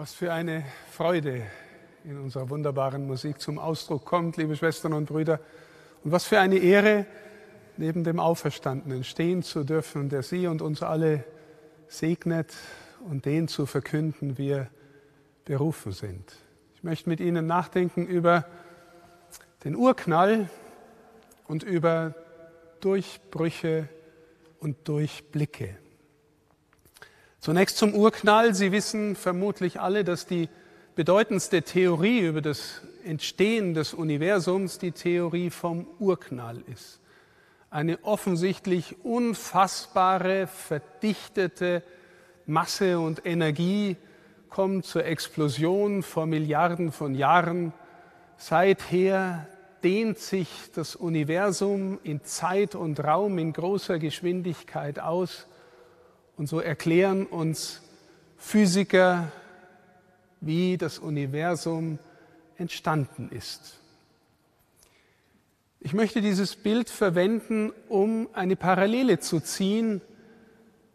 Was für eine Freude in unserer wunderbaren Musik zum Ausdruck kommt, liebe Schwestern und Brüder. Und was für eine Ehre, neben dem Auferstandenen stehen zu dürfen, der Sie und uns alle segnet und den zu verkünden, wir berufen sind. Ich möchte mit Ihnen nachdenken über den Urknall und über Durchbrüche und Durchblicke. Zunächst zum Urknall. Sie wissen vermutlich alle, dass die bedeutendste Theorie über das Entstehen des Universums die Theorie vom Urknall ist. Eine offensichtlich unfassbare, verdichtete Masse und Energie kommt zur Explosion vor Milliarden von Jahren. Seither dehnt sich das Universum in Zeit und Raum in großer Geschwindigkeit aus. Und so erklären uns Physiker, wie das Universum entstanden ist. Ich möchte dieses Bild verwenden, um eine Parallele zu ziehen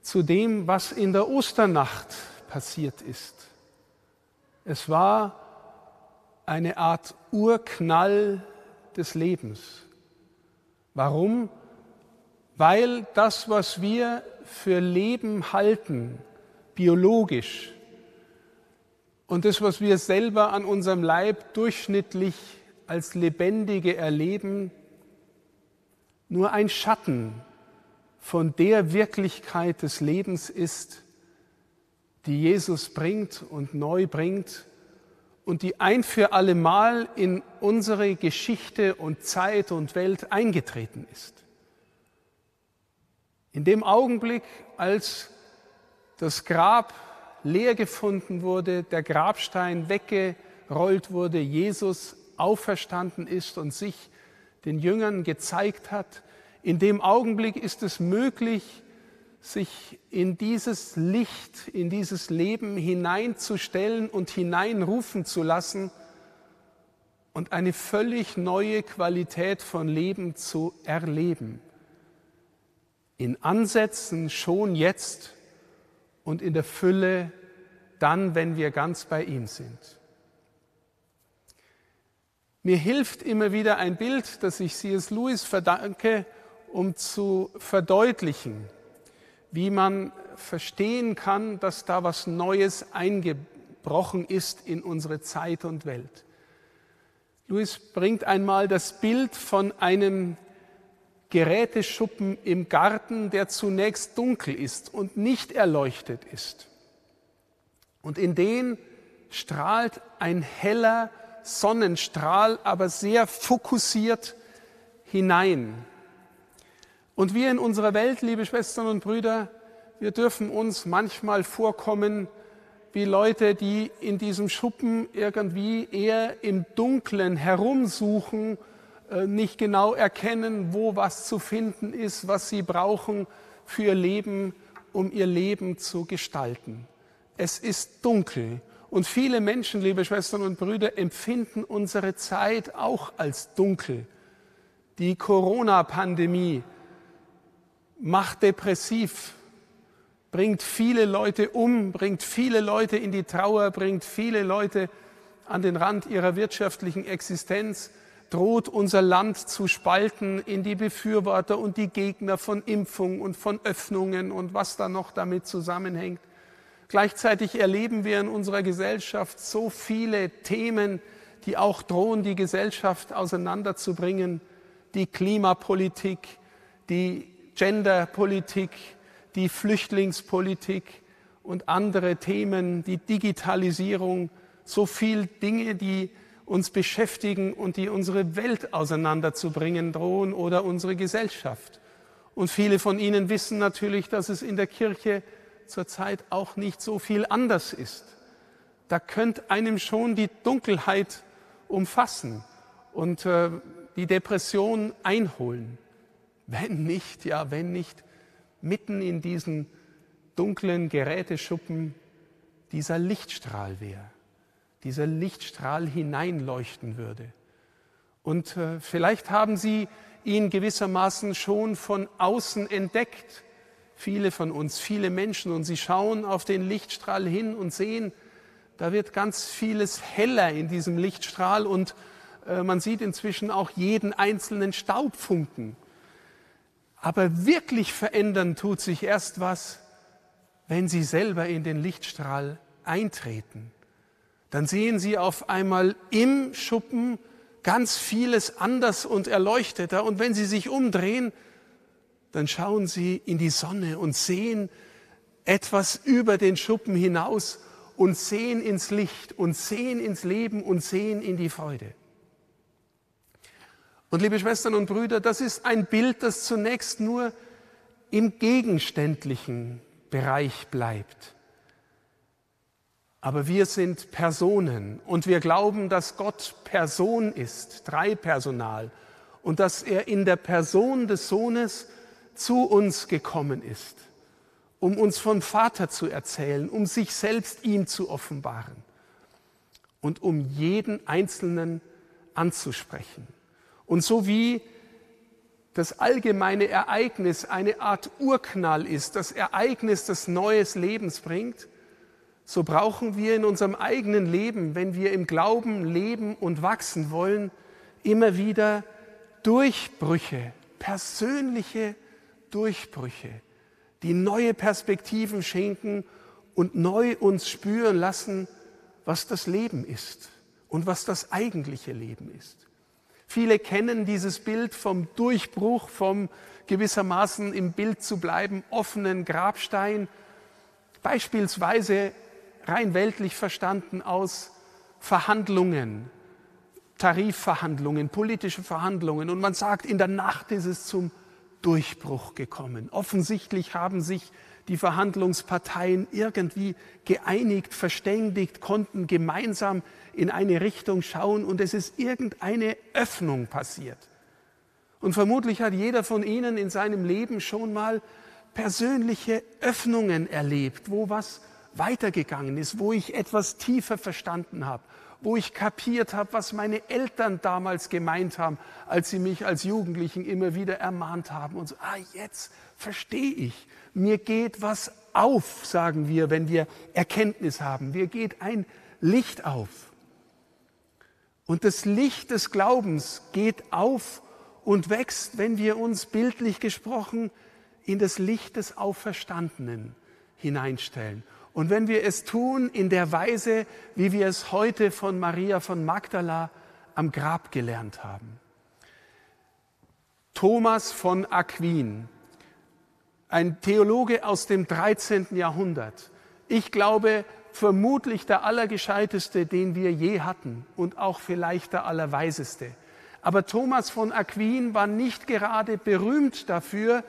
zu dem, was in der Osternacht passiert ist. Es war eine Art Urknall des Lebens. Warum? Weil das, was wir für Leben halten, biologisch, und das, was wir selber an unserem Leib durchschnittlich als Lebendige erleben, nur ein Schatten von der Wirklichkeit des Lebens ist, die Jesus bringt und neu bringt und die ein für allemal in unsere Geschichte und Zeit und Welt eingetreten ist. In dem Augenblick, als das Grab leer gefunden wurde, der Grabstein weggerollt wurde, Jesus auferstanden ist und sich den Jüngern gezeigt hat, in dem Augenblick ist es möglich, sich in dieses Licht, in dieses Leben hineinzustellen und hineinrufen zu lassen und eine völlig neue Qualität von Leben zu erleben in Ansätzen schon jetzt und in der Fülle dann, wenn wir ganz bei ihm sind. Mir hilft immer wieder ein Bild, das ich C.S. Lewis verdanke, um zu verdeutlichen, wie man verstehen kann, dass da was Neues eingebrochen ist in unsere Zeit und Welt. Lewis bringt einmal das Bild von einem Geräteschuppen im Garten, der zunächst dunkel ist und nicht erleuchtet ist. Und in den strahlt ein heller Sonnenstrahl, aber sehr fokussiert hinein. Und wir in unserer Welt, liebe Schwestern und Brüder, wir dürfen uns manchmal vorkommen wie Leute, die in diesem Schuppen irgendwie eher im Dunkeln herumsuchen nicht genau erkennen, wo was zu finden ist, was sie brauchen für ihr Leben, um ihr Leben zu gestalten. Es ist dunkel und viele Menschen, liebe Schwestern und Brüder, empfinden unsere Zeit auch als dunkel. Die Corona-Pandemie macht depressiv, bringt viele Leute um, bringt viele Leute in die Trauer, bringt viele Leute an den Rand ihrer wirtschaftlichen Existenz droht unser Land zu spalten in die Befürworter und die Gegner von Impfung und von Öffnungen und was da noch damit zusammenhängt. Gleichzeitig erleben wir in unserer Gesellschaft so viele Themen, die auch drohen, die Gesellschaft auseinanderzubringen. Die Klimapolitik, die Genderpolitik, die Flüchtlingspolitik und andere Themen, die Digitalisierung, so viele Dinge, die uns beschäftigen und die unsere Welt auseinanderzubringen drohen oder unsere Gesellschaft. Und viele von Ihnen wissen natürlich, dass es in der Kirche zurzeit auch nicht so viel anders ist. Da könnte einem schon die Dunkelheit umfassen und äh, die Depression einholen. Wenn nicht, ja, wenn nicht mitten in diesen dunklen Geräteschuppen dieser Lichtstrahl wäre dieser Lichtstrahl hineinleuchten würde. Und äh, vielleicht haben Sie ihn gewissermaßen schon von außen entdeckt, viele von uns, viele Menschen, und sie schauen auf den Lichtstrahl hin und sehen, Da wird ganz vieles heller in diesem Lichtstrahl und äh, man sieht inzwischen auch jeden einzelnen Staubfunken. Aber wirklich verändern tut sich erst was, wenn Sie selber in den Lichtstrahl eintreten. Dann sehen Sie auf einmal im Schuppen ganz vieles anders und erleuchteter. Und wenn Sie sich umdrehen, dann schauen Sie in die Sonne und sehen etwas über den Schuppen hinaus und sehen ins Licht und sehen ins Leben und sehen in die Freude. Und liebe Schwestern und Brüder, das ist ein Bild, das zunächst nur im gegenständlichen Bereich bleibt. Aber wir sind Personen und wir glauben, dass Gott Person ist, dreipersonal, und dass er in der Person des Sohnes zu uns gekommen ist, um uns von Vater zu erzählen, um sich selbst ihm zu offenbaren und um jeden Einzelnen anzusprechen. Und so wie das allgemeine Ereignis eine Art Urknall ist, das Ereignis des neues Lebens bringt, so brauchen wir in unserem eigenen Leben, wenn wir im Glauben leben und wachsen wollen, immer wieder Durchbrüche, persönliche Durchbrüche, die neue Perspektiven schenken und neu uns spüren lassen, was das Leben ist und was das eigentliche Leben ist. Viele kennen dieses Bild vom Durchbruch, vom gewissermaßen im Bild zu bleiben, offenen Grabstein, beispielsweise rein weltlich verstanden aus Verhandlungen, Tarifverhandlungen, politische Verhandlungen. Und man sagt, in der Nacht ist es zum Durchbruch gekommen. Offensichtlich haben sich die Verhandlungsparteien irgendwie geeinigt, verständigt, konnten gemeinsam in eine Richtung schauen und es ist irgendeine Öffnung passiert. Und vermutlich hat jeder von Ihnen in seinem Leben schon mal persönliche Öffnungen erlebt, wo was weitergegangen ist, wo ich etwas tiefer verstanden habe, wo ich kapiert habe, was meine Eltern damals gemeint haben, als sie mich als Jugendlichen immer wieder ermahnt haben und so, ah, jetzt verstehe ich. Mir geht was auf, sagen wir, wenn wir Erkenntnis haben. Mir geht ein Licht auf. Und das Licht des Glaubens geht auf und wächst, wenn wir uns bildlich gesprochen in das Licht des Auferstandenen hineinstellen. Und wenn wir es tun in der Weise, wie wir es heute von Maria von Magdala am Grab gelernt haben. Thomas von Aquin, ein Theologe aus dem 13. Jahrhundert. Ich glaube, vermutlich der allergescheiteste, den wir je hatten und auch vielleicht der allerweiseste. Aber Thomas von Aquin war nicht gerade berühmt dafür,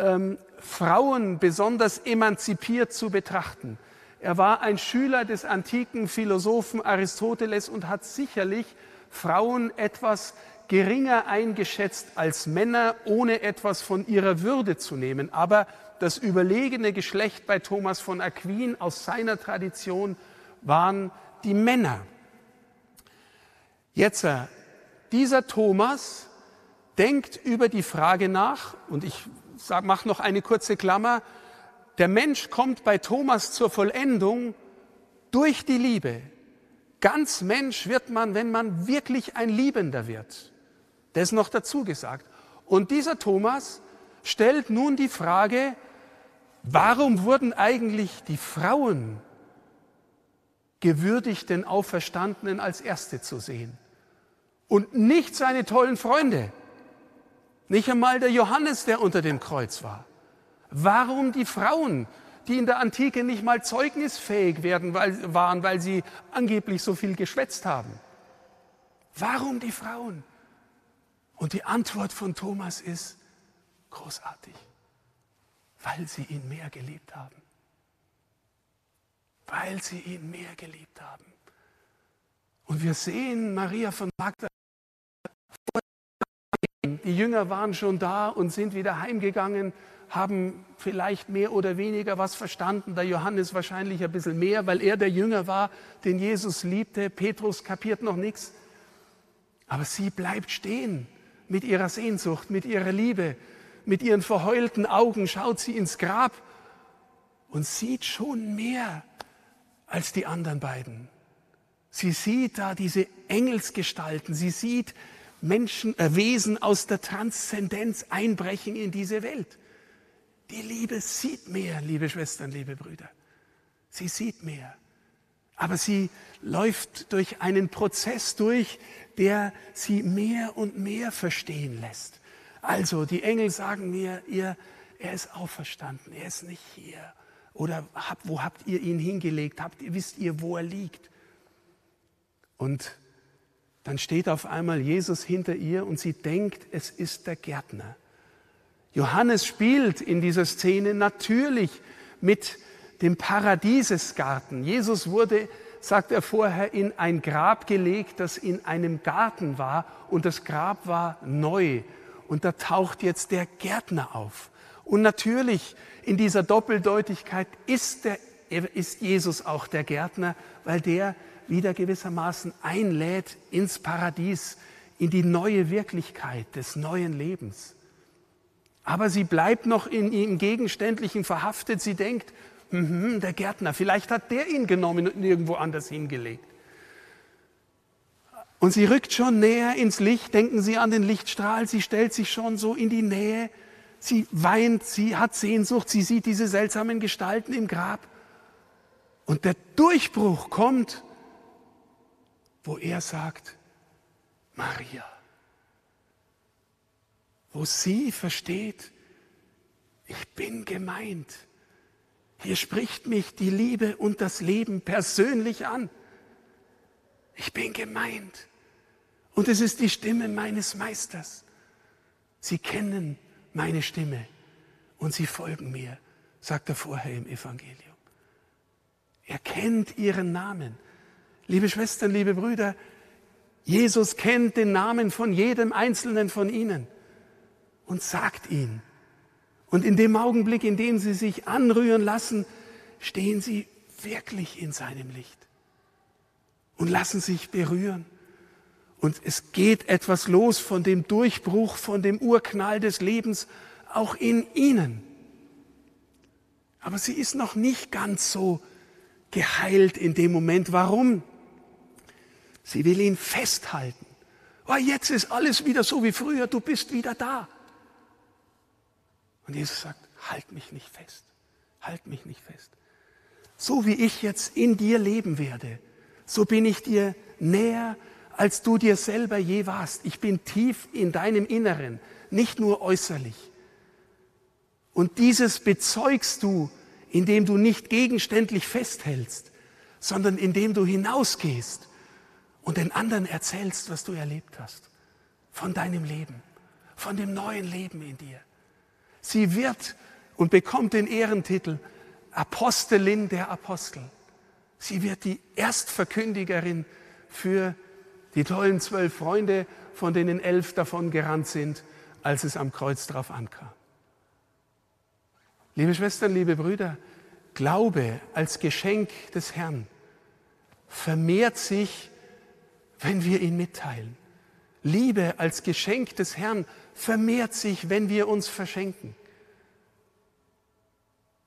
ähm, Frauen besonders emanzipiert zu betrachten. Er war ein Schüler des antiken Philosophen Aristoteles und hat sicherlich Frauen etwas geringer eingeschätzt als Männer, ohne etwas von ihrer Würde zu nehmen. Aber das überlegene Geschlecht bei Thomas von Aquin aus seiner Tradition waren die Männer. Jetzt, äh, dieser Thomas denkt über die Frage nach, und ich mache noch eine kurze Klammer, der Mensch kommt bei Thomas zur Vollendung durch die Liebe. Ganz Mensch wird man, wenn man wirklich ein Liebender wird. Das ist noch dazu gesagt. Und dieser Thomas stellt nun die Frage, Warum wurden eigentlich die Frauen gewürdigt, den Auferstandenen als Erste zu sehen? Und nicht seine tollen Freunde. Nicht einmal der Johannes, der unter dem Kreuz war. Warum die Frauen, die in der Antike nicht mal zeugnisfähig werden, weil, waren, weil sie angeblich so viel geschwätzt haben? Warum die Frauen? Und die Antwort von Thomas ist großartig weil sie ihn mehr geliebt haben. Weil sie ihn mehr geliebt haben. Und wir sehen Maria von Magdala. Die Jünger waren schon da und sind wieder heimgegangen, haben vielleicht mehr oder weniger was verstanden. Der Johannes wahrscheinlich ein bisschen mehr, weil er der Jünger war, den Jesus liebte. Petrus kapiert noch nichts. Aber sie bleibt stehen mit ihrer Sehnsucht, mit ihrer Liebe, mit ihren verheulten Augen schaut sie ins Grab und sieht schon mehr als die anderen beiden. Sie sieht da diese Engelsgestalten, sie sieht Menschen, äh, Wesen aus der Transzendenz einbrechen in diese Welt. Die Liebe sieht mehr, liebe Schwestern, liebe Brüder. Sie sieht mehr. Aber sie läuft durch einen Prozess durch, der sie mehr und mehr verstehen lässt. Also, die Engel sagen mir, ihr, er ist auferstanden, er ist nicht hier. Oder hab, wo habt ihr ihn hingelegt? Habt wisst ihr, wo er liegt? Und dann steht auf einmal Jesus hinter ihr und sie denkt, es ist der Gärtner. Johannes spielt in dieser Szene natürlich mit dem Paradiesesgarten. Jesus wurde, sagt er vorher, in ein Grab gelegt, das in einem Garten war und das Grab war neu. Und da taucht jetzt der Gärtner auf. Und natürlich in dieser Doppeldeutigkeit ist, der, ist Jesus auch der Gärtner, weil der wieder gewissermaßen einlädt ins Paradies, in die neue Wirklichkeit des neuen Lebens. Aber sie bleibt noch in ihm Gegenständlichen verhaftet. Sie denkt, hm, der Gärtner, vielleicht hat der ihn genommen und irgendwo anders hingelegt. Und sie rückt schon näher ins Licht, denken Sie an den Lichtstrahl, sie stellt sich schon so in die Nähe, sie weint, sie hat Sehnsucht, sie sieht diese seltsamen Gestalten im Grab. Und der Durchbruch kommt, wo er sagt, Maria, wo sie versteht, ich bin gemeint. Hier spricht mich die Liebe und das Leben persönlich an. Ich bin gemeint. Und es ist die Stimme meines Meisters. Sie kennen meine Stimme und sie folgen mir, sagt er vorher im Evangelium. Er kennt ihren Namen. Liebe Schwestern, liebe Brüder, Jesus kennt den Namen von jedem einzelnen von ihnen und sagt ihn. Und in dem Augenblick, in dem sie sich anrühren lassen, stehen sie wirklich in seinem Licht und lassen sich berühren. Und es geht etwas los von dem Durchbruch, von dem Urknall des Lebens, auch in ihnen. Aber sie ist noch nicht ganz so geheilt in dem Moment. Warum? Sie will ihn festhalten. Oh, jetzt ist alles wieder so wie früher, du bist wieder da. Und Jesus sagt, halt mich nicht fest, halt mich nicht fest. So wie ich jetzt in dir leben werde, so bin ich dir näher, als du dir selber je warst. Ich bin tief in deinem Inneren, nicht nur äußerlich. Und dieses bezeugst du, indem du nicht gegenständlich festhältst, sondern indem du hinausgehst und den anderen erzählst, was du erlebt hast, von deinem Leben, von dem neuen Leben in dir. Sie wird und bekommt den Ehrentitel Apostelin der Apostel. Sie wird die Erstverkündigerin für die tollen zwölf Freunde, von denen elf davon gerannt sind, als es am Kreuz drauf ankam. Liebe Schwestern, liebe Brüder, Glaube als Geschenk des Herrn vermehrt sich wenn wir ihn mitteilen. Liebe als Geschenk des Herrn vermehrt sich, wenn wir uns verschenken.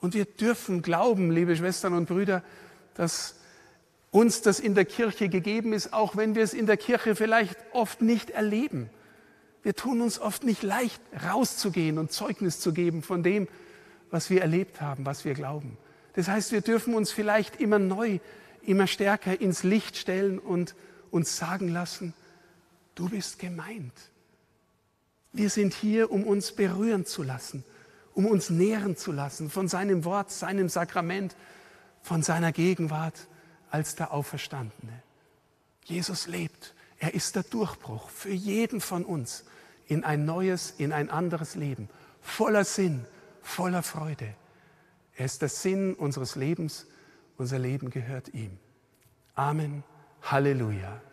Und wir dürfen glauben, liebe Schwestern und Brüder, dass uns das in der Kirche gegeben ist, auch wenn wir es in der Kirche vielleicht oft nicht erleben. Wir tun uns oft nicht leicht, rauszugehen und Zeugnis zu geben von dem, was wir erlebt haben, was wir glauben. Das heißt, wir dürfen uns vielleicht immer neu, immer stärker ins Licht stellen und uns sagen lassen, du bist gemeint. Wir sind hier, um uns berühren zu lassen, um uns nähren zu lassen von seinem Wort, seinem Sakrament, von seiner Gegenwart als der Auferstandene. Jesus lebt. Er ist der Durchbruch für jeden von uns in ein neues, in ein anderes Leben, voller Sinn, voller Freude. Er ist der Sinn unseres Lebens. Unser Leben gehört ihm. Amen. Halleluja.